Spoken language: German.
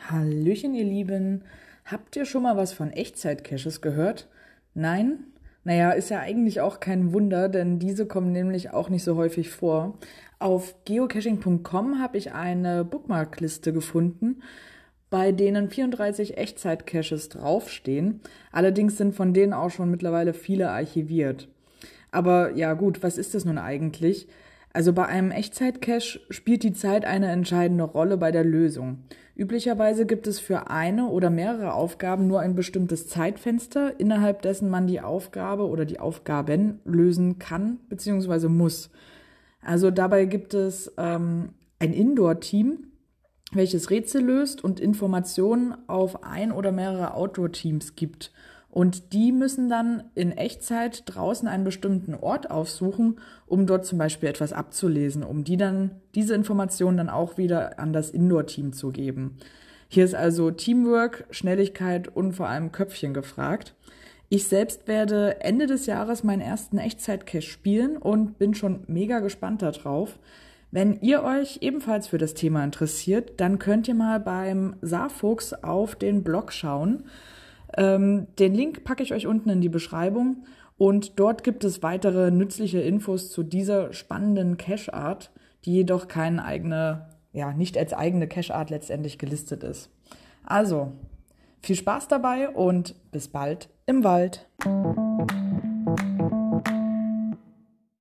Hallöchen, ihr Lieben. Habt ihr schon mal was von Echtzeit-Caches gehört? Nein? Naja, ist ja eigentlich auch kein Wunder, denn diese kommen nämlich auch nicht so häufig vor. Auf geocaching.com habe ich eine Bookmarkliste gefunden, bei denen 34 Echtzeit-Caches draufstehen. Allerdings sind von denen auch schon mittlerweile viele archiviert. Aber ja gut, was ist das nun eigentlich? Also bei einem Echtzeit-Cache spielt die Zeit eine entscheidende Rolle bei der Lösung. Üblicherweise gibt es für eine oder mehrere Aufgaben nur ein bestimmtes Zeitfenster, innerhalb dessen man die Aufgabe oder die Aufgaben lösen kann bzw. muss. Also dabei gibt es ähm, ein Indoor-Team, welches Rätsel löst und Informationen auf ein oder mehrere Outdoor-Teams gibt. Und die müssen dann in Echtzeit draußen einen bestimmten Ort aufsuchen, um dort zum Beispiel etwas abzulesen, um die dann, diese Informationen dann auch wieder an das Indoor-Team zu geben. Hier ist also Teamwork, Schnelligkeit und vor allem Köpfchen gefragt. Ich selbst werde Ende des Jahres meinen ersten Echtzeit-Cache spielen und bin schon mega gespannt darauf. Wenn ihr euch ebenfalls für das Thema interessiert, dann könnt ihr mal beim Saarfuchs auf den Blog schauen. Ähm, den Link packe ich euch unten in die Beschreibung und dort gibt es weitere nützliche Infos zu dieser spannenden Cache-Art, die jedoch keine eigene, ja, nicht als eigene Cache-Art letztendlich gelistet ist. Also, viel Spaß dabei und bis bald im Wald.